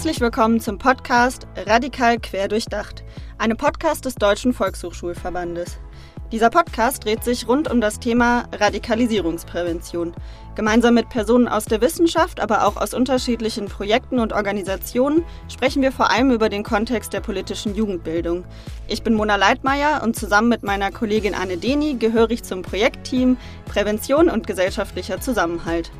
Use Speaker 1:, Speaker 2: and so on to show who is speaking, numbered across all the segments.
Speaker 1: Herzlich willkommen zum Podcast Radikal quer durchdacht, einem Podcast des Deutschen Volkshochschulverbandes. Dieser Podcast dreht sich rund um das Thema Radikalisierungsprävention. Gemeinsam mit Personen aus der Wissenschaft, aber auch aus unterschiedlichen Projekten und Organisationen sprechen wir vor allem über den Kontext der politischen Jugendbildung. Ich bin Mona Leitmeier und zusammen mit meiner Kollegin Anne Deni gehöre ich zum Projektteam Prävention und gesellschaftlicher Zusammenhalt.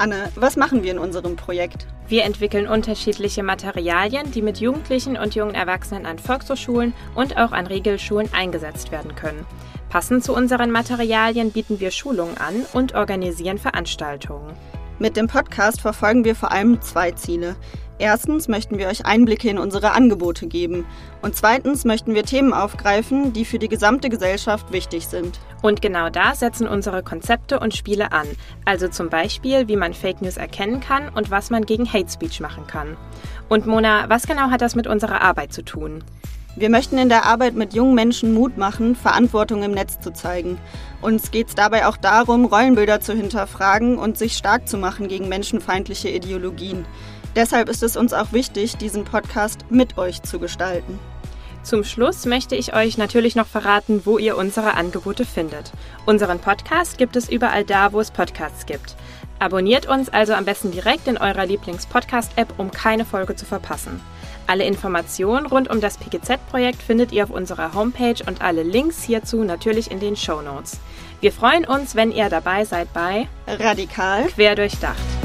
Speaker 1: Anne, was machen wir in unserem Projekt?
Speaker 2: Wir entwickeln unterschiedliche Materialien, die mit Jugendlichen und jungen Erwachsenen an Volkshochschulen und auch an Regelschulen eingesetzt werden können. Passend zu unseren Materialien bieten wir Schulungen an und organisieren Veranstaltungen.
Speaker 1: Mit dem Podcast verfolgen wir vor allem zwei Ziele. Erstens möchten wir euch Einblicke in unsere Angebote geben. Und zweitens möchten wir Themen aufgreifen, die für die gesamte Gesellschaft wichtig sind.
Speaker 2: Und genau da setzen unsere Konzepte und Spiele an. Also zum Beispiel, wie man Fake News erkennen kann und was man gegen Hate Speech machen kann. Und Mona, was genau hat das mit unserer Arbeit zu tun?
Speaker 1: Wir möchten in der Arbeit mit jungen Menschen Mut machen, Verantwortung im Netz zu zeigen. Uns geht es dabei auch darum, Rollenbilder zu hinterfragen und sich stark zu machen gegen menschenfeindliche Ideologien. Deshalb ist es uns auch wichtig, diesen Podcast mit euch zu gestalten.
Speaker 2: Zum Schluss möchte ich euch natürlich noch verraten, wo ihr unsere Angebote findet. Unseren Podcast gibt es überall da, wo es Podcasts gibt. Abonniert uns also am besten direkt in eurer Lieblings-Podcast-App, um keine Folge zu verpassen. Alle Informationen rund um das PGZ-Projekt findet ihr auf unserer Homepage und alle Links hierzu natürlich in den Show Notes. Wir freuen uns, wenn ihr dabei seid bei
Speaker 1: Radikal
Speaker 2: quer durchdacht.